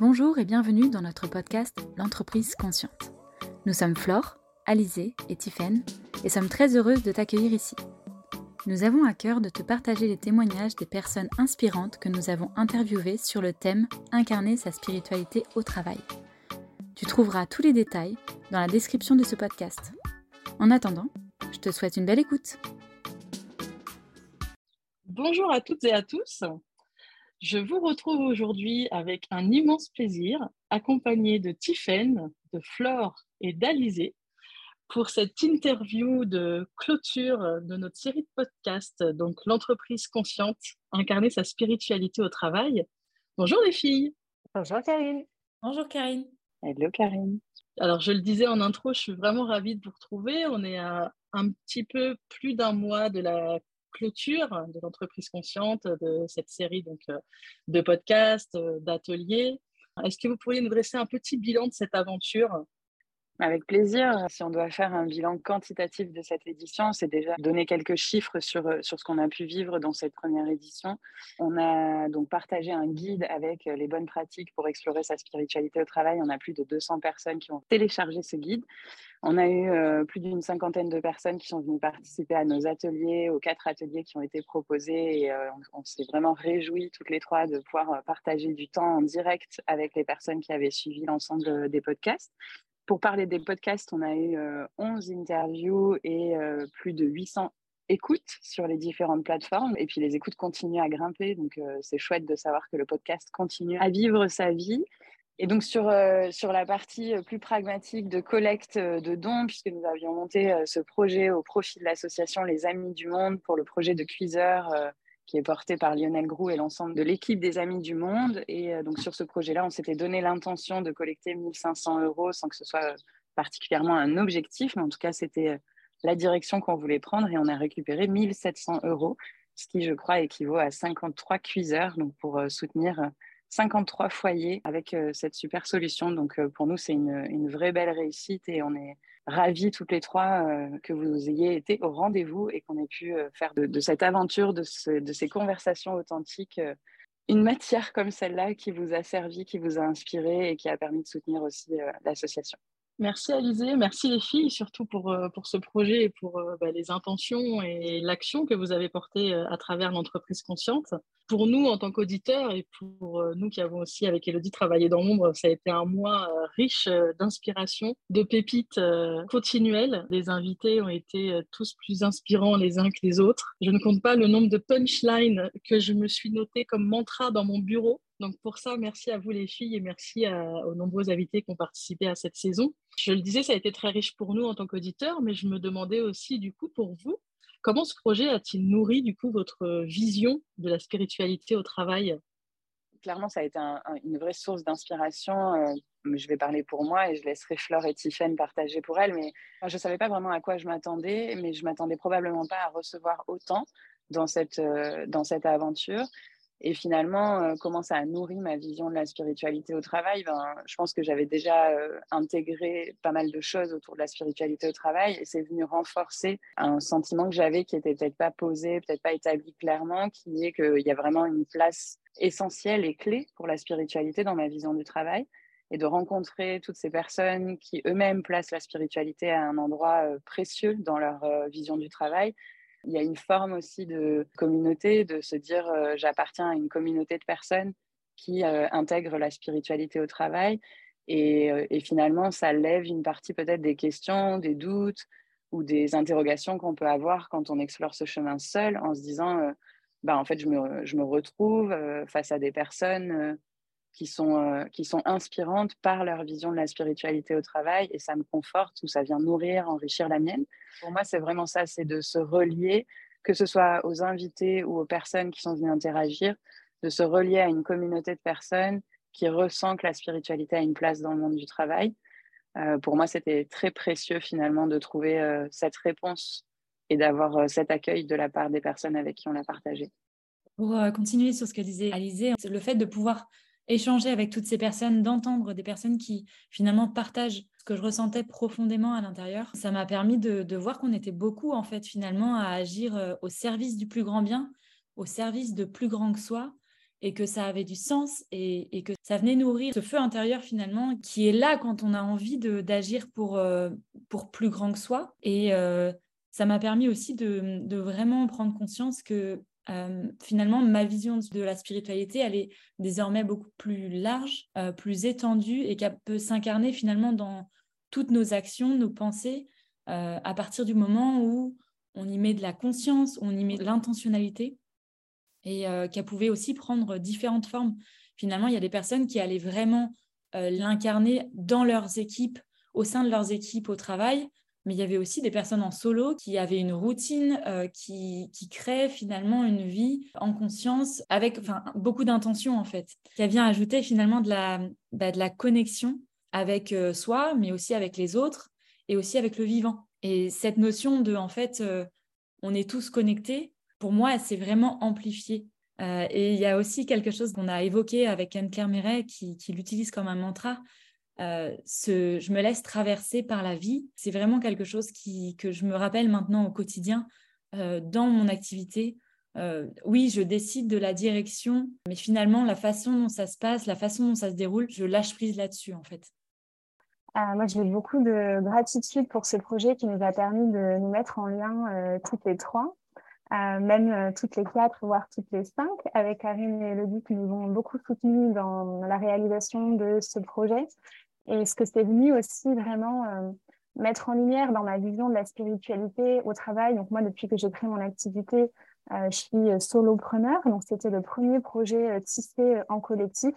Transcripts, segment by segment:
Bonjour et bienvenue dans notre podcast L'entreprise consciente. Nous sommes Flore, Alizé et Tiffaine et sommes très heureuses de t'accueillir ici. Nous avons à cœur de te partager les témoignages des personnes inspirantes que nous avons interviewées sur le thème Incarner sa spiritualité au travail. Tu trouveras tous les détails dans la description de ce podcast. En attendant, je te souhaite une belle écoute. Bonjour à toutes et à tous. Je vous retrouve aujourd'hui avec un immense plaisir, accompagné de Tiffaine, de Flore et d'Alizé, pour cette interview de clôture de notre série de podcasts, donc l'entreprise consciente, incarner sa spiritualité au travail. Bonjour les filles. Bonjour Karine. Bonjour Karine. Hello Karine. Alors je le disais en intro, je suis vraiment ravie de vous retrouver. On est à un petit peu plus d'un mois de la clôture de l'entreprise consciente, de cette série donc, euh, de podcasts, euh, d'ateliers. Est-ce que vous pourriez nous dresser un petit bilan de cette aventure? Avec plaisir. Si on doit faire un bilan quantitatif de cette édition, c'est déjà donner quelques chiffres sur, euh, ce qu'on a pu vivre dans cette première édition. On a donc partagé un guide avec les bonnes pratiques pour explorer sa spiritualité au travail. On a plus de 200 personnes qui ont téléchargé ce guide. On a eu euh, plus d'une cinquantaine de personnes qui sont venues participer à nos ateliers, aux quatre ateliers qui ont été proposés. Et euh, on, s'est vraiment réjouis toutes les trois de pouvoir partager du temps en direct avec les personnes qui avaient suivi l'ensemble des podcasts. Pour parler des podcasts, on a eu 11 euh, interviews et euh, plus de 800 écoutes sur les différentes plateformes. Et puis les écoutes continuent à grimper. Donc euh, c'est chouette de savoir que le podcast continue à vivre sa vie. Et donc sur, sur la partie plus pragmatique de collecte de dons, puisque nous avions monté ce projet au profit de l'association Les Amis du Monde pour le projet de cuiseur qui est porté par Lionel Groux et l'ensemble de l'équipe des Amis du Monde. Et euh, donc sur ce projet-là, on s'était donné l'intention de collecter 1500 euros sans que ce soit euh, particulièrement un objectif, mais en tout cas, c'était euh, la direction qu'on voulait prendre et on a récupéré 1700 euros, ce qui, je crois, équivaut à 53 cuiseurs, donc pour soutenir 53 foyers avec cette super solution. Donc pour nous, c'est une, une, vraie belle réussite et on est ravis toutes les trois euh, que vous ayez été au rendez-vous et qu'on ait pu euh, faire de, cette aventure, de, ces conversations authentiques, euh, une matière comme celle-là qui vous a servi, qui vous a inspiré et qui a permis de soutenir aussi l'association. Merci Alizé, merci les filles surtout pour, euh, pour ce projet et pour euh, bah, les intentions et l'action que vous avez portée euh, à travers l'entreprise consciente. Pour nous en tant qu'auditeurs et pour nous qui avons aussi avec Elodie travaillé dans l'ombre, ça a été un mois riche d'inspiration, de pépites continuelles. Les invités ont été tous plus inspirants les uns que les autres. Je ne compte pas le nombre de punchlines que je me suis noté comme mantra dans mon bureau donc pour ça, merci à vous les filles et merci aux nombreux invités qui ont participé à cette saison. Je le disais, ça a été très riche pour nous en tant qu'auditeurs, mais je me demandais aussi du coup pour vous, comment ce projet a-t-il nourri du coup votre vision de la spiritualité au travail? Clairement, ça a été une vraie source d'inspiration. Euh, je vais parler pour moi et je laisserai Fleur et Tiffen partager pour elles. Mais je ne savais pas vraiment à quoi je m'attendais, mais je m'attendais probablement pas à recevoir autant dans cette, euh, dans cette aventure. Et finalement, euh, comment ça a nourri ma vision de la spiritualité au travail? Ben, Je pense que j'avais déjà euh, intégré pas mal de choses autour de la spiritualité au travail et c'est venu renforcer un sentiment que j'avais qui n'était peut-être pas posé, peut-être pas établi clairement, qui est qu'il y a vraiment une place essentielle et clé pour la spiritualité dans ma vision du travail. Et de rencontrer toutes ces personnes qui eux-mêmes placent la spiritualité à un endroit euh, précieux dans leur vision du travail il y a une forme aussi de communauté, de se dire euh, j'appartiens à une communauté de personnes qui euh, intègrent la spiritualité au travail. Euh, et, finalement, ça lève une partie peut-être des questions, des doutes ou des interrogations qu'on peut avoir quand on explore ce chemin seul en se disant bah, en fait, je me, je me retrouve face à des personnes qui sont, euh, qui sont inspirantes par leur vision de la spiritualité au travail et ça me conforte ou ça vient nourrir, enrichir la mienne. Pour moi, c'est vraiment ça, c'est de se relier, que ce soit aux invités ou aux personnes qui sont venues interagir, de se relier à une communauté de personnes qui ressent que la spiritualité a une place dans le monde du travail. Euh, pour moi, c'était très précieux finalement de trouver euh, cette réponse et d'avoir cet accueil de la part des personnes avec qui on l'a partagé. Pour continuer sur ce que disait Alizé, le fait de pouvoir échanger avec toutes ces personnes, d'entendre des personnes qui finalement partagent ce que je ressentais profondément à l'intérieur. Ça m'a permis de, voir qu'on était beaucoup en fait finalement à agir euh, au service du plus grand bien, au service de plus grand que soi. et que ça avait du sens et, que ça venait nourrir ce feu intérieur finalement qui est là quand on a envie d'agir pour, euh, pour plus grand que soi. Et euh, ça m'a permis aussi de, de, vraiment prendre conscience que euh, finalement ma vision de la spiritualité, elle est désormais beaucoup plus large, plus étendue et qu'elle peut s'incarner finalement dans toutes nos actions, nos pensées, à partir du moment où on y met de la conscience, on y met de l'intentionnalité et euh, qu'elle pouvait aussi prendre différentes formes. Finalement, il y a des personnes qui allaient vraiment euh, l'incarner dans leurs équipes, au sein de leurs équipes au travail, mais il y avait aussi des personnes en solo qui avaient une routine, euh, qui, qui créent finalement une vie en conscience, avec beaucoup d'intention en fait, qui vient ajouter finalement de la, bah, de la connexion avec soi, mais aussi avec les autres et aussi avec le vivant. Et cette notion de, en fait, on est tous connectés, pour moi, c'est vraiment amplifié. Euh, et il y a aussi quelque chose qu'on a évoqué avec Anne-Claire Méret qui, l'utilise comme un mantra. Euh, je me laisse traverser par la vie, c'est vraiment quelque chose que je me rappelle maintenant au quotidien euh, dans mon activité. oui, je décide de la direction, mais finalement, la façon dont ça se passe, la façon dont ça se déroule, je lâche prise là-dessus en fait. moi, j'ai beaucoup de gratitude pour ce projet qui nous a permis de nous mettre en lien toutes les trois même euh, toutes les quatre, voire toutes les cinq, avec Karine et Elodie qui nous ont beaucoup soutenus dans la réalisation de ce projet. Et ce que c'est venu aussi vraiment euh, mettre en lumière dans ma vision de la spiritualité au travail? Donc moi, depuis que j'ai créé mon activité, euh, je suis solopreneur. Donc c'était le premier projet tissé en collectif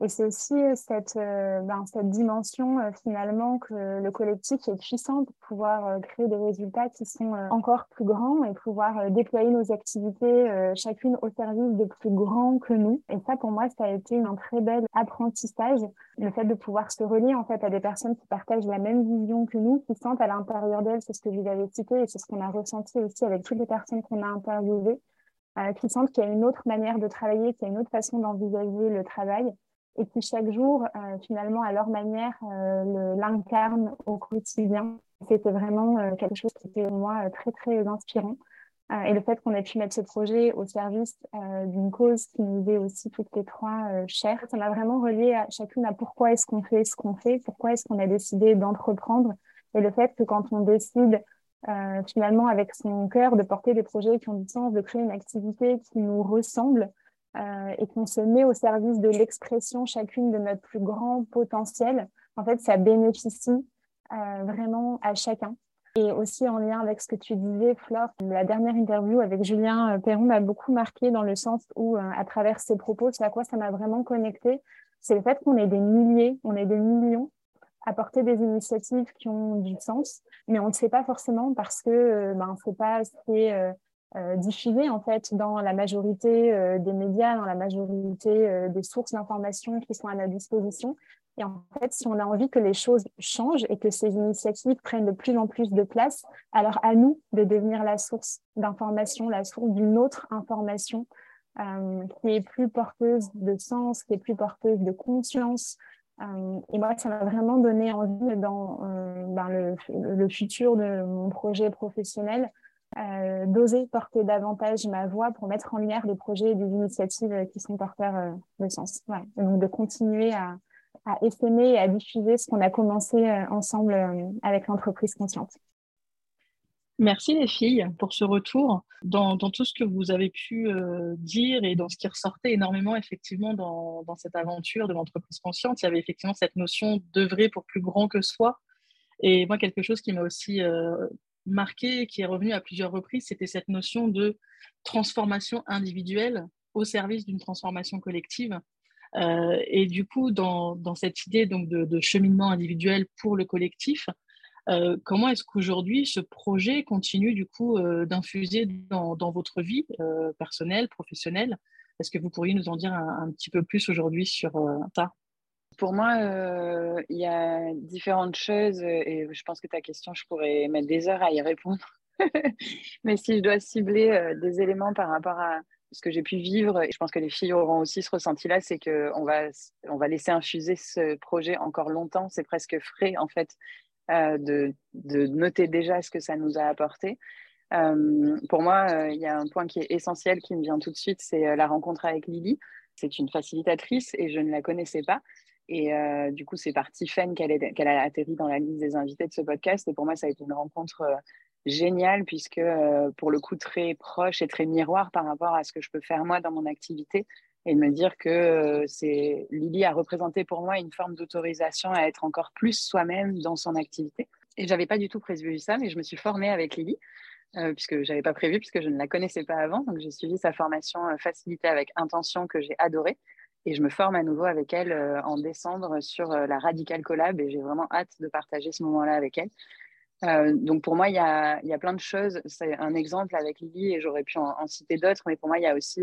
et c'est aussi euh, cette, euh, ben, cette dimension euh, finalement que le collectif est puissant pour pouvoir créer des résultats qui sont encore plus grands et pouvoir déployer nos activités chacune au service de plus grands que nous. Et ça, pour moi, ça a été un très bel apprentissage, le fait de pouvoir se relier en fait à des personnes qui partagent la même vision que nous, qui sentent à l'intérieur d'elles, c'est ce que vous avez cité et c'est ce qu'on a ressenti aussi avec toutes les personnes qu'on a interviewées, qui sentent qu'il y a une autre manière de travailler, qu'il y a une autre façon d'envisager le travail et qui chaque jour, euh, finalement, à leur manière, euh, l'incarnent au quotidien. C'était vraiment euh, quelque chose qui était pour moi très, très inspirant. et le fait qu'on ait pu mettre ce projet au service d'une cause qui nous est aussi toutes les trois chères, ça m'a vraiment relié à chacune à pourquoi est-ce qu'on fait ce qu'on fait, pourquoi est-ce qu'on a décidé d'entreprendre. Et le fait que quand on décide finalement avec son cœur de porter des projets qui ont du sens, de créer une activité qui nous ressemble, euh, et qu'on se met au service de l'expression chacune de notre plus grand potentiel, en fait, ça bénéficie euh, vraiment à chacun. Et aussi en lien avec ce que tu disais, Flore, la dernière interview avec Julien euh, Perron m'a beaucoup marqué dans le sens où, à travers ses propos, c'est à quoi ça m'a vraiment connecté, c'est le fait qu'on est des milliers, on est des millions à porter des initiatives qui ont du sens, mais on ne sait pas forcément parce que ben, c'est pas assez diffusé en fait dans la majorité euh, des médias, dans la majorité euh, des sources d'information qui sont à notre disposition. Et en fait, si on a envie que les choses changent et que ces initiatives prennent de plus en plus de place, alors à nous de devenir la source d'information, la source d'une autre information qui est plus porteuse de sens, qui est plus porteuse de conscience, et moi, ça m'a vraiment donné envie dans ben, le, le, futur de mon projet professionnel euh, d'oser porter davantage ma voix pour mettre en lumière des projets et des initiatives qui sont porteurs euh, de sens. donc de continuer à, à essaimer et à diffuser ce qu'on a commencé euh, ensemble avec l'entreprise consciente. Merci les filles pour ce retour. Dans, dans tout ce que vous avez pu dire et dans ce qui ressortait énormément effectivement dans, dans cette aventure de l'entreprise consciente, il y avait effectivement cette notion d'œuvrer pour plus grand que soi. Et moi, quelque chose qui m'a aussi marqué, qui est revenu à plusieurs reprises, c'était cette notion de transformation individuelle au service d'une transformation collective. Euh, et du coup, dans, dans cette idée donc de, cheminement individuel pour le collectif, euh, comment est-ce qu'aujourd'hui ce projet continue du coup euh, d'infuser dans, dans, votre vie personnelle, professionnelle? Est-ce que vous pourriez nous en dire un, un petit peu plus aujourd'hui sur ça? Pour moi, euh, il y a différentes choses et je pense que ta question, je pourrais mettre des heures à y répondre. Mais si je dois cibler euh, des éléments par rapport à ce que j'ai pu vivre, et je pense que les filles auront aussi ce ressenti-là, c'est qu'on va, on va laisser infuser ce projet encore longtemps. C'est presque frais, en fait, euh, de, de, noter déjà ce que ça nous a apporté. pour moi, il y a un point qui est essentiel qui me vient tout de suite, c'est la rencontre avec Lily. c'est une facilitatrice et je ne la connaissais pas. Et euh, du coup, c'est par Tiffen qu'elle a atterri dans la liste des invités de ce podcast. Et pour moi, ça a été une rencontre euh, géniale, puisque euh, pour le coup, très proche et très miroir par rapport à ce que je peux faire moi dans mon activité. Et de me dire que c'est Lily a représenté pour moi une forme d'autorisation à être encore plus soi-même dans son activité. Et j'avais pas du tout prévu ça, mais je me suis formée avec Lily. puisque je n'avais pas prévu, puisque je ne la connaissais pas avant. Donc, j'ai suivi sa formation facilitée avec intention que j'ai adorée. Et je me forme à nouveau avec elle euh, en décembre sur euh, la Radical Collab et j'ai vraiment hâte de partager ce moment-là avec elle. Euh, donc pour moi, il y a, y a, plein de choses. C'est un exemple avec Lily et j'aurais pu en, citer d'autres, mais pour moi, il y a aussi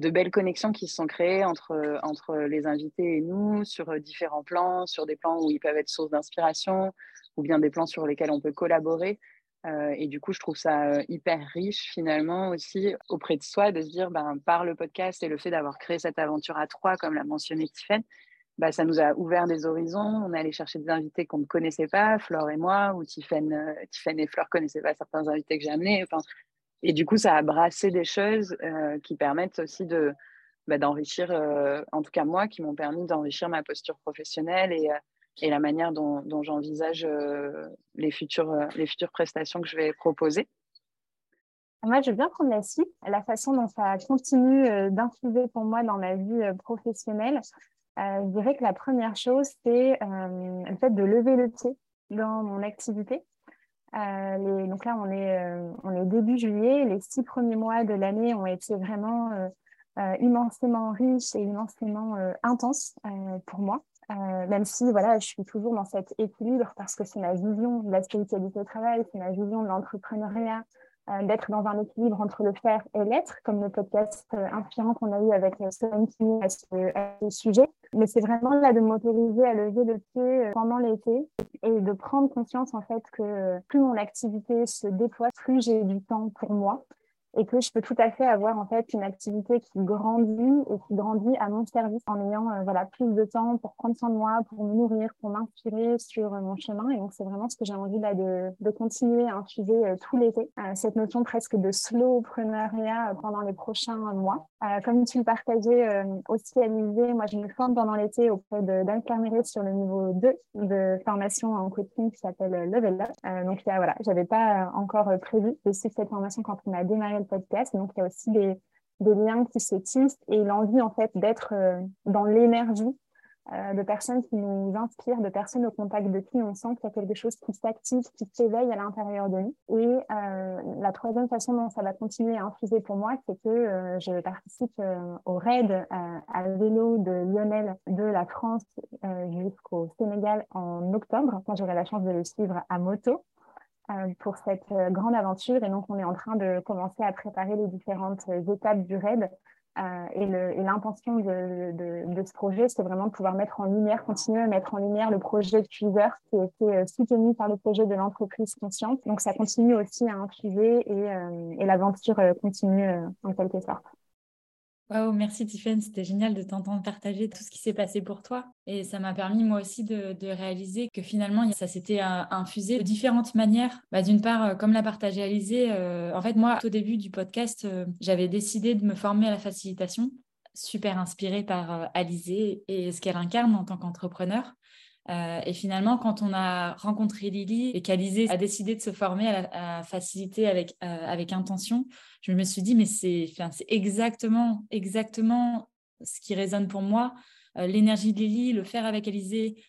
de belles connexions qui se sont créées entre, entre les invités et nous sur différents plans, sur des plans où ils peuvent être source d'inspiration ou bien des plans sur lesquels on peut collaborer. Euh, et du coup, je trouve ça hyper riche finalement aussi auprès de soi de se dire, ben, par le podcast et le fait d'avoir créé cette aventure à trois, comme l'a mentionné Tiffen, bah, ça nous a ouvert des horizons. On est allé chercher des invités qu'on ne connaissait pas, Flore et moi, ou Tiffen, euh, et Flore ne connaissaient pas certains invités que j'ai amenés. Et du coup, ça a brassé des choses qui permettent aussi de, bah, d'enrichir, en tout cas moi, qui m'ont permis d'enrichir ma posture professionnelle et, et la manière dont, j'envisage euh, les, futures, euh, les futures prestations que je vais proposer. Moi, je veux bien prendre la suite, la façon dont ça continue euh, d'infuser pour moi dans ma vie professionnelle. je dirais que la première chose, c'est le fait de lever le pied dans mon activité. donc là, on est, on est début juillet. Les six premiers mois de l'année ont été vraiment immensément riches et immensément intenses pour moi. Euh, même si voilà, je suis toujours dans cet équilibre parce que c'est ma vision de la spiritualité au travail, c'est ma vision de l'entrepreneuriat, euh, d'être dans un équilibre entre le faire et l'être, comme le podcast euh, inspirant qu'on a eu avec à ce, à ce sujet. Mais c'est vraiment là de m'autoriser à lever le pied pendant l'été et de prendre conscience en fait que plus mon activité se déploie, plus j'ai du temps pour moi et que je peux tout à fait avoir en fait une activité qui grandit et qui grandit à mon service en ayant euh, voilà plus de temps pour prendre soin de moi, pour me nourrir, pour m'inspirer sur euh, mon chemin. Et donc c'est vraiment ce que j'ai envie là de, de continuer à infuser euh, tout l'été cette notion presque de slowpreneuriat pendant les prochains mois. Comme tu le partageais aussi Alizé, moi je me forme pendant l'été auprès d'Anne sur le niveau 2 de formation en coaching qui s'appelle Level Up. Donc voilà j'avais pas encore prévu de suivre cette formation quand on a démarré podcast. Donc, il y a aussi des, liens qui se tissent et l'envie, en fait, d'être euh, dans l'énergie euh, de personnes qui nous inspirent, de personnes au contact de qui on sent qu'il y a quelque chose qui s'active, qui s'éveille à l'intérieur de nous. Et euh, la troisième façon dont ça va continuer à infuser pour moi, c'est que je participe au raid à vélo de Lionel de la France jusqu'au Sénégal en octobre, quand j'aurai la chance de le suivre à moto. Euh, pour cette euh, grande aventure. Et donc, on est en train de commencer à préparer les différentes euh, étapes du RAID. et l'intention de, de, ce projet, c'est vraiment de pouvoir mettre en lumière, continuer à mettre en lumière le projet Tweezer qui a été soutenu par le projet de l'entreprise consciente. Donc, ça continue aussi à infuser et l'aventure continue en quelque sorte merci Tiffany, c'était génial de t'entendre partager tout ce qui s'est passé pour toi. Et ça m'a permis moi aussi de, réaliser que finalement, ça s'était infusé de différentes manières. Bah, d'une part, euh, comme l'a partagé Alizé, euh, en fait, moi, au début du podcast, euh, j'avais décidé de me former à la facilitation, super inspirée par Alizé et ce qu'elle incarne en tant qu'entrepreneur. Euh, et finalement, quand on a rencontré Lily et qu'Alizé a décidé de se former à, la, faciliter avec, euh, avec intention, je me suis dit, mais c'est exactement, exactement ce qui résonne pour moi. Euh, l'énergie de Lily, le faire avec Alizé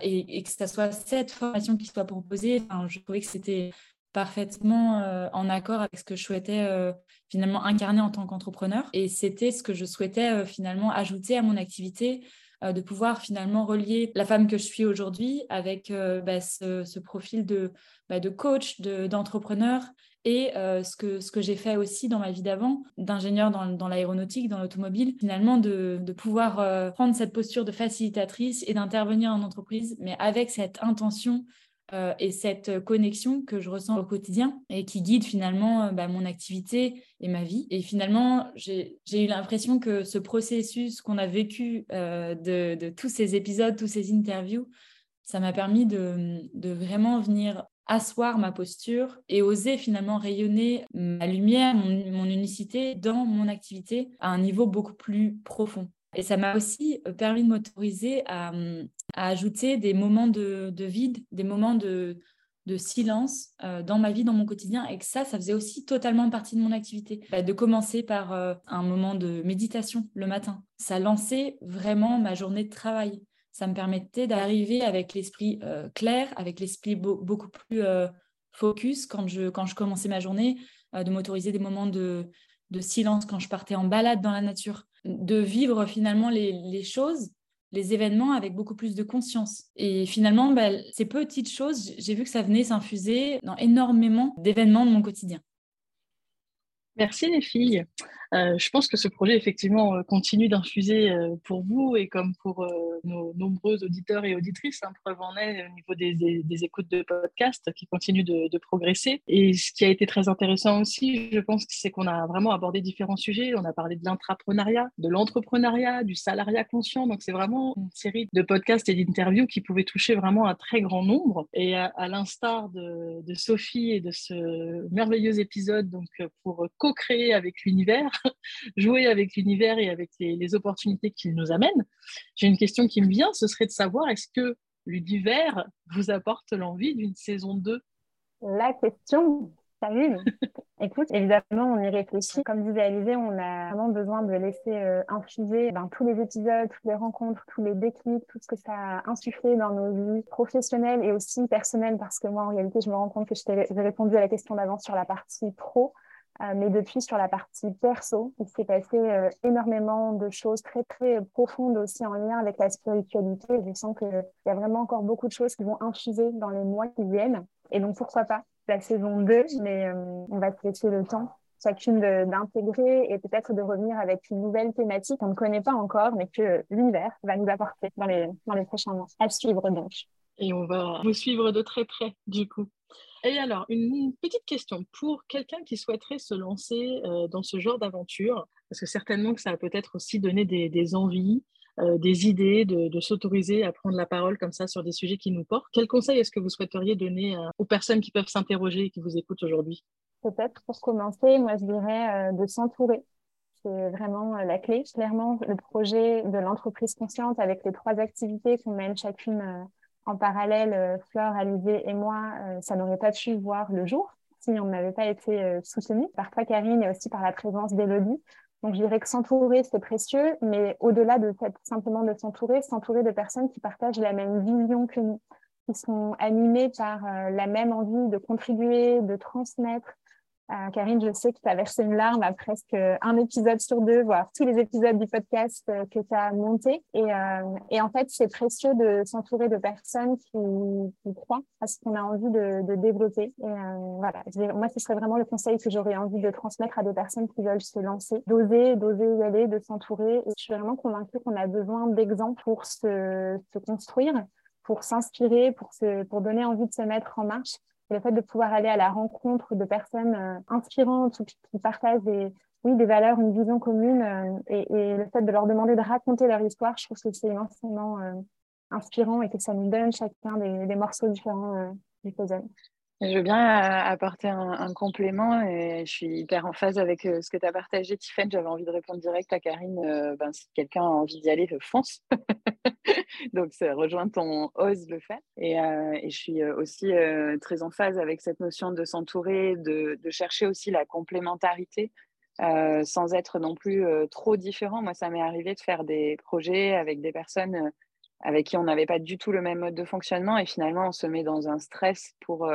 et, que ce soit cette formation qui soit proposée, je trouvais que c'était parfaitement en accord avec ce que je souhaitais finalement incarner en tant qu'entrepreneur. Et c'était ce que je souhaitais finalement ajouter à mon activité de pouvoir finalement relier la femme que je suis aujourd'hui avec euh, bah, ce, profil de, bah, coach, d'entrepreneur et euh, ce que, j'ai fait aussi dans ma vie d'avant, d'ingénieur dans, l'aéronautique, dans l'automobile, finalement de pouvoir prendre cette posture de facilitatrice et d'intervenir en entreprise, mais avec cette intention euh, et cette connexion que je ressens au quotidien et qui guide finalement euh, bah, mon activité et ma vie. Et finalement, j'ai eu l'impression que ce processus qu'on a vécu euh, de, tous ces épisodes, tous ces interviews, ça m'a permis de, vraiment venir asseoir ma posture et oser finalement rayonner ma lumière, mon, unicité dans mon activité à un niveau beaucoup plus profond. Et ça m'a aussi permis de m'autoriser à, ajouter des moments de, vide, des moments de, silence dans ma vie, dans mon quotidien, et que ça, ça faisait aussi totalement partie de mon activité. Bah, de commencer par un moment de méditation le matin. Ça lançait vraiment ma journée de travail. Ça me permettait d'arriver avec l'esprit clair, avec l'esprit beaucoup plus focus quand je, quand je commençais ma journée, de m'autoriser des moments de silence quand je partais en balade dans la nature, de vivre finalement les, choses, les événements avec beaucoup plus de conscience. Et finalement, bah, ces petites choses, j'ai vu que ça venait s'infuser dans énormément d'événements de mon quotidien. Merci les filles. Euh, je pense que ce projet, effectivement, euh, continue d'infuser euh, pour vous et comme pour nos nombreux auditeurs et auditrices. Hein, preuve en est au niveau des, écoutes de podcasts qui continuent de, progresser. Et ce qui a été très intéressant aussi, je pense, c'est qu'on a vraiment abordé différents sujets. On a parlé de l'intrapreneuriat, de l'entrepreneuriat, du salariat conscient. Donc, c'est vraiment une série de podcasts et d'interviews qui pouvaient toucher vraiment un très grand nombre. Et à, l'instar de, de, Sophie et de ce merveilleux épisode donc, pour co-créer avec l'univers, jouer avec l'univers et avec les, opportunités qu'il nous amène. J'ai une question qui me vient, ce serait de savoir est-ce que l'univers vous apporte l'envie d'une saison 2 La question, salut Écoute, évidemment, on y réfléchit. Comme disait Alizé, on a vraiment besoin de laisser euh, infuser ben, tous les épisodes, toutes les rencontres, tous les déclics, tout ce que ça a insufflé dans nos vies professionnelles et aussi personnelles, parce que moi, en réalité, je me rends compte que j'ai répondu à la question d'avant sur la partie pro. Euh, mais depuis, sur la partie perso, il s'est passé euh, énormément de choses très, très profondes aussi en lien avec la spiritualité. Je sens qu'il y a vraiment encore beaucoup de choses qui vont infuser dans les mois qui viennent. Et donc, pourquoi pas la saison 2, mais euh, on va se laisser le temps chacune d'intégrer et peut-être de revenir avec une nouvelle thématique qu'on ne connaît pas encore, mais que l'univers va nous apporter dans les, dans les prochains mois. À suivre donc. Et on va vous suivre de très près, du coup. Et alors, une petite question pour quelqu'un qui souhaiterait se lancer euh, dans ce genre d'aventure, parce que certainement que ça va peut-être aussi donner des, envies, euh, des idées de, s'autoriser à prendre la parole comme ça sur des sujets qui nous portent. Quel conseil est-ce que vous souhaiteriez donner euh, aux personnes qui peuvent s'interroger et qui vous écoutent aujourd'hui? Peut-être pour commencer, moi je dirais de s'entourer. C'est vraiment la clé. Clairement, le projet de l'entreprise consciente avec les trois activités qu'on mène chacune en parallèle, euh, Flore, Alizé et moi, euh, ça n'aurait pas pu voir le jour si on n'avait pas été euh, soutenus par toi, Karine, et aussi par la présence d'Elodie. Donc, je dirais que s'entourer, c'est précieux, mais au-delà de simplement de s'entourer, s'entourer de personnes qui partagent la même vision que nous, qui sont animées par la même envie de contribuer, de transmettre, euh, Karine, je sais que tu as versé une larme à presque un épisode sur deux, voire tous les épisodes du podcast euh, que tu as monté. Et, euh, et, en fait, c'est précieux de s'entourer de personnes qui, qui, croient à ce qu'on a envie de, de développer. Et voilà, moi, ce serait vraiment le conseil que j'aurais envie de transmettre à des personnes qui veulent se lancer, d'oser, d'oser y aller, de s'entourer. Je suis vraiment convaincue qu'on a besoin d'exemples pour se, se construire pour s'inspirer, pour, pour donner envie de se mettre en marche le fait de pouvoir aller à la rencontre de personnes euh, inspirantes qui, partagent des valeurs, une vision commune euh, et, le fait de leur demander de raconter leur histoire, je trouve que c'est immensément euh, inspirant et que ça nous donne chacun des, morceaux différents du puzzle. Je veux bien apporter un, complément et je suis hyper en phase avec ce que tu as partagé, Tiffany. J'avais envie de répondre direct à Karine. ben, si quelqu'un a envie d'y aller, fonce. Donc, ça rejoint ton ose le faire. Et, euh, je suis euh, aussi euh, très en phase avec cette notion de s'entourer, de, chercher aussi la complémentarité. sans être non plus trop différent. Moi, ça m'est arrivé de faire des projets avec des personnes avec qui on n'avait pas du tout le même mode de fonctionnement et finalement on se met dans un stress pour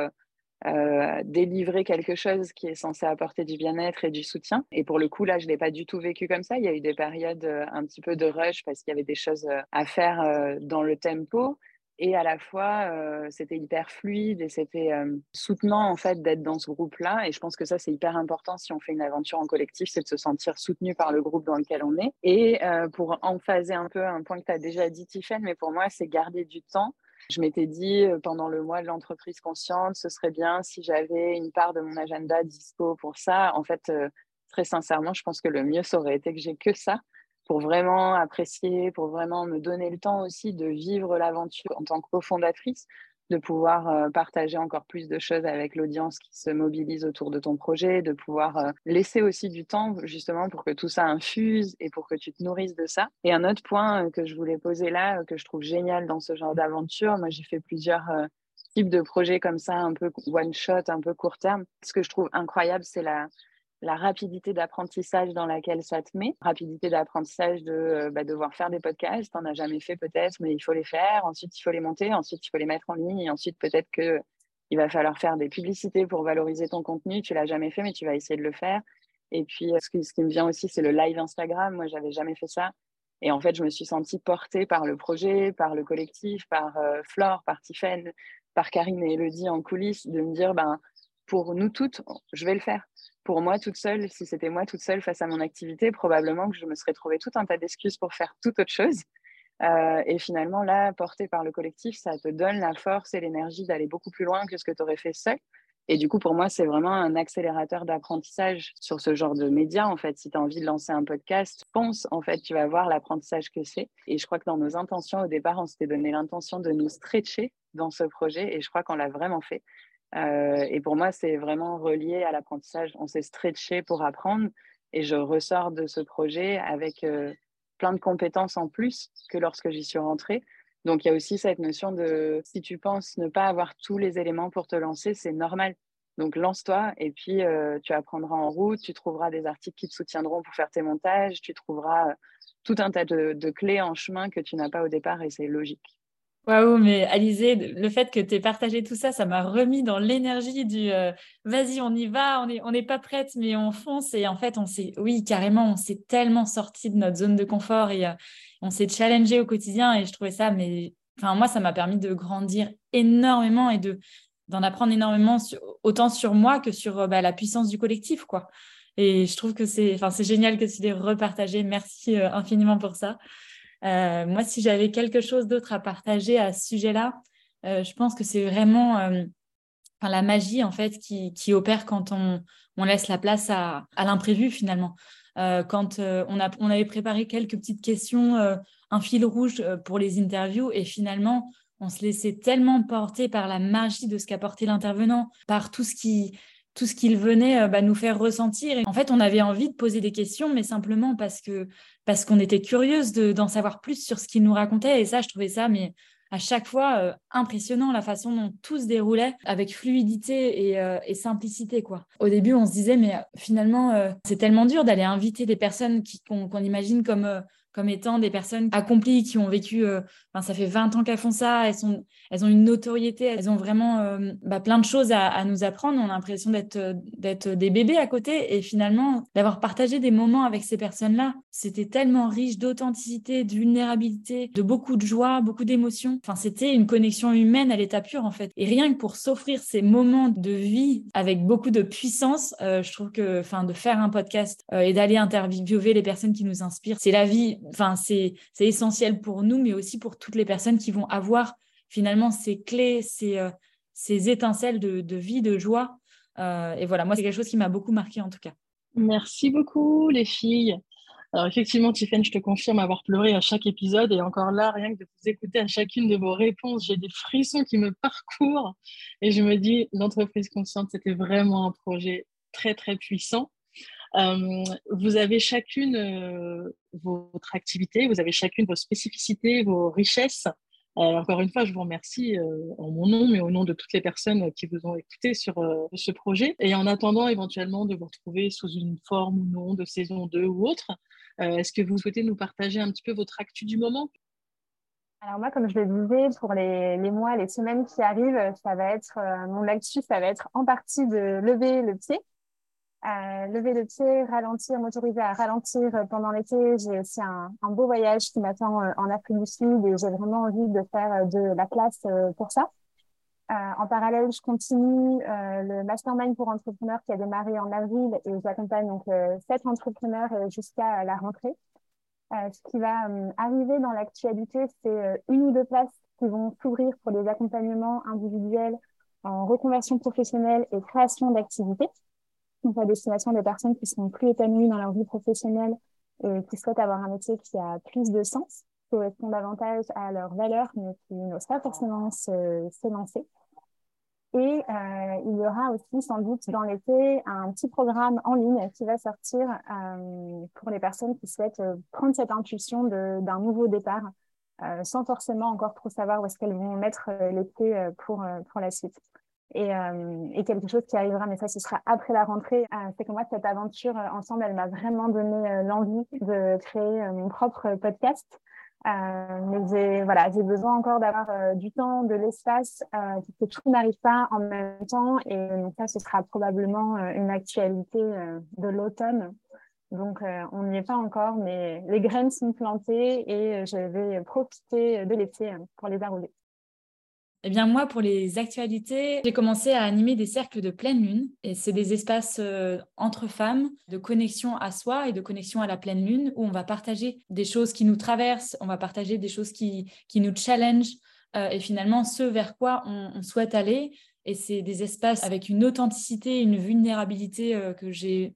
euh, délivrer quelque chose qui est censé apporter du bien-être et du soutien. Et pour le coup, là, je ne l'ai pas du tout vécu comme ça. Il y a eu des périodes euh, un petit peu de rush parce qu'il y avait des choses euh, à faire dans le tempo. Et à la fois, c'était hyper fluide et c'était soutenant en fait d'être dans ce groupe-là. Et je pense que ça, c'est hyper important si on fait une aventure en collectif, c'est de se sentir soutenu par le groupe dans lequel on est. Et pour emphaser un peu un point que tu as déjà dit, Tiffany, mais pour moi, c'est garder du temps je m'étais dit euh, pendant le mois de l'entreprise consciente, ce serait bien si j'avais une part de mon agenda dispo pour ça. En fait, euh, très sincèrement, je pense que le mieux, ça aurait été que j'ai que ça pour vraiment apprécier, pour vraiment me donner le temps aussi de vivre l'aventure en tant que cofondatrice. De pouvoir euh, partager encore plus de choses avec l'audience qui se mobilise autour de ton projet, de pouvoir euh, laisser aussi du temps justement pour que tout ça infuse et pour que tu te nourrisses de ça. Et un autre point euh, que je voulais poser là, que je trouve génial dans ce genre d'aventure, moi j'ai fait plusieurs types de projets comme ça, un peu one shot, un peu court terme. Ce que je trouve incroyable, c'est la, la rapidité d'apprentissage dans laquelle ça te met, rapidité d'apprentissage de euh, bah, devoir faire des podcasts, t'en as jamais fait peut-être, mais il faut les faire, ensuite il faut les monter, ensuite il faut les mettre en ligne, et ensuite peut-être que il va falloir faire des publicités pour valoriser ton contenu, tu l'as jamais fait, mais tu vas essayer de le faire. Et puis ce qui, ce qui me vient aussi, c'est le live Instagram, moi j'avais jamais fait ça. Et en fait, je me suis sentie portée par le projet, par le collectif, par euh, Flore, par Tiffaine, par Karine et Elodie en coulisses, de me dire, ben, pour nous toutes, je vais le faire pour moi toute seule, si c'était moi toute seule face à mon activité, probablement que je me serais trouvé tout un tas d'excuses pour faire toute autre chose. Euh, et finalement, là, porté par le collectif, ça te donne la force et l'énergie d'aller beaucoup plus loin que ce que tu aurais fait seul. Et du coup, pour moi, c'est vraiment un accélérateur d'apprentissage sur ce genre de médias. En fait, si tu as envie de lancer un podcast, pense, en fait, tu vas voir l'apprentissage que c'est. Et je crois que dans nos intentions, au départ, on s'était donné l'intention de nous stretcher dans ce projet. Et je crois qu'on l'a vraiment fait. Euh, et pour moi, c'est vraiment relié à l'apprentissage. On s'est stretché pour apprendre et je ressors de ce projet avec euh, plein de compétences en plus que lorsque j'y suis rentrée. Donc il y a aussi cette notion de si tu penses ne pas avoir tous les éléments pour te lancer, c'est normal. Donc lance-toi et puis euh, tu apprendras en route, tu trouveras des articles qui te soutiendront pour faire tes montages, tu trouveras tout un tas de clés en chemin que tu n'as pas au départ et c'est logique. Waouh, mais Alizé, le fait que tu aies partagé tout ça, ça m'a remis dans l'énergie du euh, vas-y, on y va, on n'est pas prête, mais on fonce. Et en fait, on s'est, oui, carrément, on s'est tellement sorti de notre zone de confort et euh, on s'est challengé au quotidien. Et je trouvais ça, mais enfin, moi, ça m'a permis de grandir énormément et de d'en apprendre énormément, autant sur moi que sur euh, bah, la puissance du collectif, quoi. Et je trouve que c'est, enfin, c'est génial que tu l'aies repartagé. Merci infiniment pour ça. Euh, moi, si j'avais quelque chose d'autre à partager à ce sujet-là, euh, je pense que c'est vraiment euh, la magie en fait qui, opère quand on, laisse la place à, l'imprévu finalement. quand on, a, on avait préparé quelques petites questions, un fil rouge pour les interviews et finalement on se laissait tellement porter par la magie de ce qu'apportait l'intervenant, par tout ce qui tout ce qu'il venait euh, bah, nous faire ressentir. Et en fait, on avait envie de poser des questions, mais simplement parce que parce qu'on était curieuse d'en savoir plus sur ce qu'il nous racontait. Et ça, je trouvais ça, mais à chaque fois euh, impressionnant la façon dont tout se déroulait avec fluidité et, euh, simplicité quoi. Au début, on se disait mais finalement c'est tellement dur d'aller inviter des personnes qu'on imagine comme comme étant des personnes accomplies qui ont vécu, euh, ça fait 20 ans qu'elles font ça, elles, sont, elles ont une notoriété, elles ont vraiment euh, bah, plein de choses à, nous apprendre. On a l'impression d'être, euh, d'être des bébés à côté et finalement d'avoir partagé des moments avec ces personnes-là. C'était tellement riche d'authenticité, de vulnérabilité, de beaucoup de joie, beaucoup d'émotions. Enfin, c'était une connexion humaine à l'état pur en fait. Et rien que pour s'offrir ces moments de vie avec beaucoup de puissance, je trouve que de faire un podcast et d'aller interviewer les personnes qui nous inspirent, c'est la vie enfin, c'est essentiel pour nous, mais aussi pour toutes les personnes qui vont avoir finalement ces clés, ces, euh, étincelles de, vie, de joie. Euh, et voilà, moi, c'est quelque chose qui m'a beaucoup marqué en tout cas. Merci beaucoup, les filles. Alors effectivement, Tiffany, je te confirme avoir pleuré à chaque épisode et encore là, rien que de vous écouter à chacune de vos réponses, j'ai des frissons qui me parcourent et je me dis, l'entreprise consciente, c'était vraiment un projet très, très puissant. Euh, vous avez chacune euh, votre activité, vous avez chacune vos spécificités, vos richesses. Euh, encore une fois, je vous remercie en mon nom, mais au nom de toutes les personnes qui vous ont écouté sur ce projet. Et en attendant éventuellement de vous retrouver sous une forme ou non de saison 2 ou autre, est-ce que vous souhaitez nous partager un petit peu votre actu du moment? Alors moi, comme je le disais, pour les, les, mois, les semaines qui arrivent, ça va être mon actu, ça va être en partie de lever le pied, lever le pied, ralentir, m'autoriser à ralentir pendant l'été. J'ai aussi un, beau voyage qui m'attend euh, en Afrique du Sud et j'ai vraiment envie de faire euh, de la place euh, pour ça. en parallèle, je continue le mastermind pour entrepreneurs qui a démarré en avril et j'accompagne donc sept entrepreneurs jusqu'à la rentrée. ce qui va arriver dans l'actualité, c'est une ou deux places qui vont s'ouvrir pour des accompagnements individuels en reconversion professionnelle et création d'activités donc à destination des personnes qui sont plus épanouies dans leur vie professionnelle et qui souhaitent avoir un métier qui a plus de sens. correspond davantage à leurs valeurs, mais qui n'osent pas forcément se, lancer. Et euh, il y aura aussi sans doute dans l'été un petit programme en ligne qui va sortir euh, pour les personnes qui souhaitent euh, prendre cette impulsion d'un nouveau départ sans forcément encore trop savoir où est-ce qu'elles vont mettre les pieds pour, pour la suite. Et, et, quelque chose qui arrivera, mais ça, ce sera après la rentrée. c'est que moi, cette aventure ensemble, elle m'a vraiment donné l'envie de créer mon propre podcast euh, mais j'ai voilà, j'ai besoin encore d'avoir euh, du temps, de l'espace, euh, que tout n'arrive pas en même temps. Et donc ça, ce sera probablement euh, une actualité de l'automne. Donc on n'y est pas encore, mais les graines sont plantées et je vais profiter de l'été pour les arroser. Eh bien, moi, pour les actualités, j'ai commencé à animer des cercles de pleine lune. Et c'est des espaces euh, entre femmes de connexion à soi et de connexion à la pleine lune où on va partager des choses qui nous traversent, on va partager des choses qui, qui nous challenge euh, et finalement ce vers quoi on, souhaite aller. Et c'est des espaces avec une authenticité, une vulnérabilité euh, que j'ai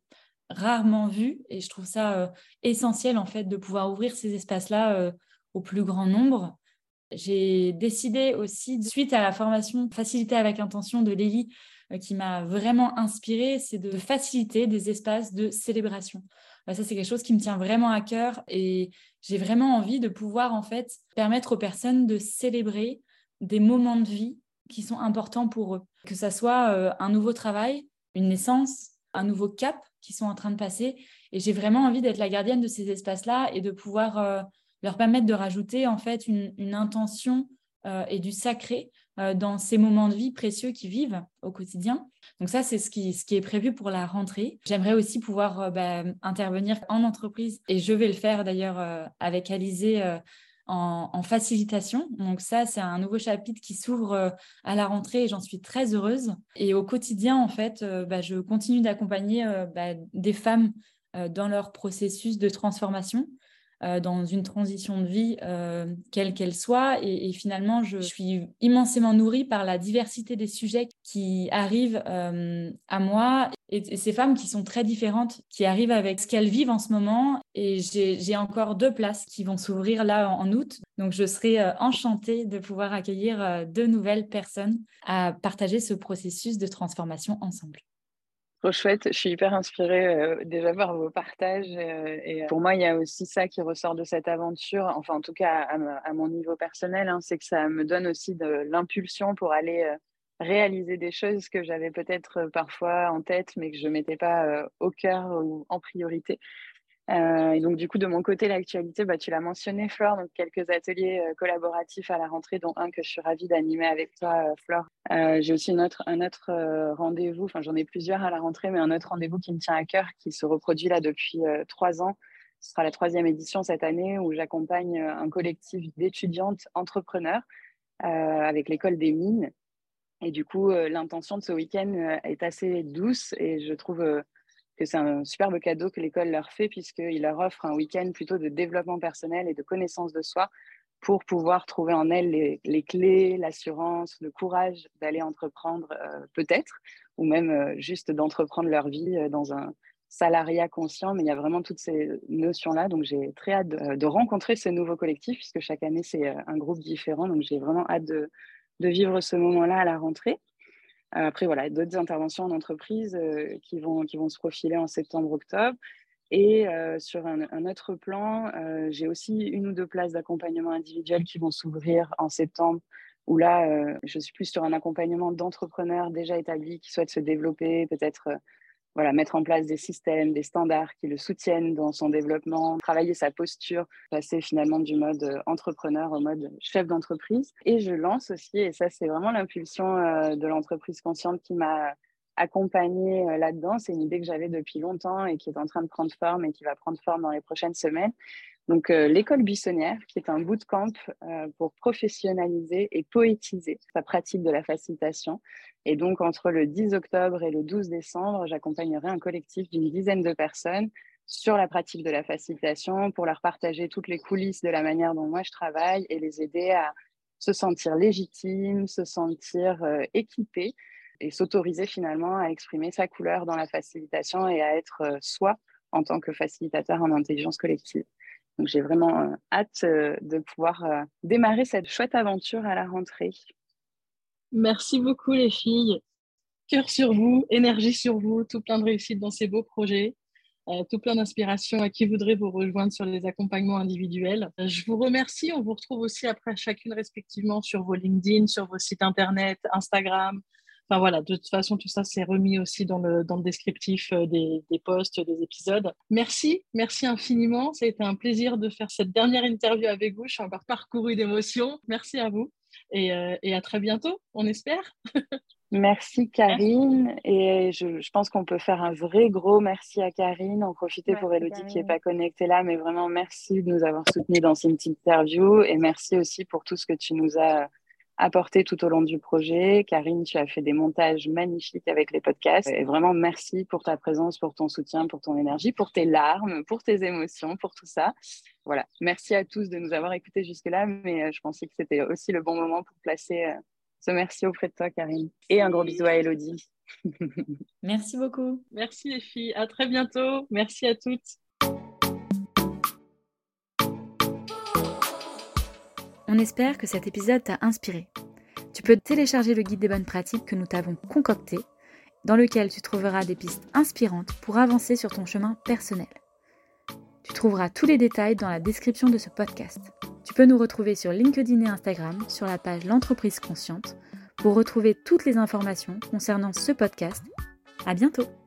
rarement vues. Et je trouve ça essentiel, en fait, de pouvoir ouvrir ces espaces-là au plus grand nombre. J'ai décidé aussi, suite à la formation Facilité avec intention de Lélie, euh, qui m'a vraiment inspirée, c'est de faciliter des espaces de célébration. Bah, ça, c'est quelque chose qui me tient vraiment à cœur et j'ai vraiment envie de pouvoir en fait permettre aux personnes de célébrer des moments de vie qui sont importants pour eux. Que ça soit euh, un nouveau travail, une naissance, un nouveau cap qui sont en train de passer. Et j'ai vraiment envie d'être la gardienne de ces espaces-là et de pouvoir euh, leur permettre de rajouter en fait une, intention euh, et du sacré euh, dans ces moments de vie précieux qu'ils vivent au quotidien. Donc ça, c'est ce qui, ce qui est prévu pour la rentrée. J'aimerais aussi pouvoir euh, bah, intervenir en entreprise et je vais le faire d'ailleurs avec Alizé. En, facilitation. Donc ça, c'est un nouveau chapitre qui s'ouvre à la rentrée et j'en suis très heureuse. Et au quotidien, en fait, bah, je continue d'accompagner bah, des femmes dans leur processus de transformation. Euh, dans une transition de vie, euh, quelle qu'elle soit. Et, finalement, je suis immensément nourrie par la diversité des sujets qui arrivent euh, à moi et, ces femmes qui sont très différentes, qui arrivent avec ce qu'elles vivent en ce moment. Et j'ai encore deux places qui vont s'ouvrir là en, août. Donc, je serai enchantée de pouvoir accueillir deux nouvelles personnes à partager ce processus de transformation ensemble. Trop chouette, je suis hyper inspirée euh, déjà par vos partages. Euh, et pour moi, il y a aussi ça qui ressort de cette aventure, enfin en tout cas à, mon niveau personnel, hein, c'est que ça me donne aussi de l'impulsion pour aller euh, réaliser des choses que j'avais peut-être parfois en tête, mais que je ne mettais pas au cœur ou en priorité. Euh, et donc, du coup, de mon côté, l'actualité, bah, tu l'as mentionné, Flore, donc quelques ateliers euh, collaboratifs à la rentrée, dont un que je suis ravie d'animer avec toi, euh, Flore. J'ai aussi un autre rendez-vous, enfin, j'en ai plusieurs à la rentrée, mais un autre rendez-vous qui me tient à cœur, qui se reproduit là depuis trois ans. Ce sera la troisième édition cette année où j'accompagne un collectif d'étudiantes entrepreneurs avec l'école des mines. Et du coup, l'intention de ce week-end est assez douce et je trouve c'est un superbe cadeau que l'école leur fait puisqu'il leur offre un week-end plutôt de développement personnel et de connaissance de soi pour pouvoir trouver en elles les, clés, l'assurance, le courage d'aller entreprendre euh, peut-être, ou même euh, juste d'entreprendre leur vie euh, dans un salariat conscient. Mais il y a vraiment toutes ces notions-là. Donc j'ai très hâte de, rencontrer ce nouveau collectif puisque chaque année c'est un groupe différent. Donc j'ai vraiment hâte de vivre ce moment-là à la rentrée. Après, voilà, d'autres interventions en entreprise euh, qui, vont, qui vont se profiler en septembre-octobre. Et euh, sur un, autre plan, euh, j'ai aussi une ou deux places d'accompagnement individuel qui vont s'ouvrir en septembre, où là, je suis plus sur un accompagnement d'entrepreneurs déjà établis qui souhaitent se développer, peut-être voilà, mettre en place des systèmes, des standards qui le soutiennent dans son développement, travailler sa posture, passer finalement du mode euh, entrepreneur au mode chef d'entreprise. Et je lance aussi, et ça c'est vraiment l'impulsion euh, de l'entreprise consciente qui m'a accompagnée euh, là-dedans. C'est une idée que j'avais depuis longtemps et qui est en train de prendre forme et qui va prendre forme dans les prochaines semaines. Donc, l'école buissonnière, qui est un bootcamp euh, pour professionnaliser et poétiser sa pratique de la facilitation. Et donc, entre le 10 octobre et le 12 décembre, j'accompagnerai un collectif d'une dizaine de personnes sur la pratique de la facilitation pour leur partager toutes les coulisses de la manière dont moi je travaille et les aider à se sentir légitime, se sentir euh, et s'autoriser finalement à exprimer sa couleur dans la facilitation et à être euh, soi en tant que facilitateur en intelligence collective. Donc j'ai vraiment hâte de pouvoir démarrer cette chouette aventure à la rentrée. Merci beaucoup les filles. Cœur sur vous, énergie sur vous, tout plein de réussite dans ces beaux projets. Euh, tout plein d'inspiration à qui voudrait vous rejoindre sur les accompagnements individuels. Euh, je vous remercie. On vous retrouve aussi après chacune respectivement sur vos LinkedIn, sur vos sites internet, Instagram. Enfin voilà, de toute façon, tout ça c'est remis aussi dans le, dans le descriptif euh, des, des posts, des épisodes. Merci, merci infiniment. Ça a été un plaisir de faire cette dernière interview avec vous. Je suis encore parcourue d'émotions. Merci à vous et, et à très bientôt, on espère. Merci Karine. Et je, je pense qu'on peut faire un vrai gros merci à Karine. En profiter pour Elodie qui n'est pas connectée là, mais vraiment merci de nous avoir soutenus dans cette interview et merci aussi pour tout ce que tu nous as apporté tout au long du projet. Karine, tu as fait des montages magnifiques avec les podcasts. Et vraiment merci pour ta présence, pour ton soutien, pour ton énergie, pour tes larmes, pour tes émotions, pour tout ça. Voilà. Merci à tous de nous avoir écoutés jusque-là, mais euh, je pensais que c'était aussi le bon moment pour placer euh, ce merci auprès de toi, Karine. Et un gros bisou à Elodie. Merci beaucoup. Merci les filles. À très bientôt. Merci à toutes. On espère que cet épisode t'a inspiré. Tu peux télécharger le guide des bonnes pratiques que nous t'avons concocté, dans lequel tu trouveras des pistes inspirantes pour avancer sur ton chemin personnel. Tu trouveras tous les détails dans la description de ce podcast. Tu peux nous retrouver sur LinkedIn et Instagram sur la page L'entreprise consciente pour retrouver toutes les informations concernant ce podcast. À bientôt!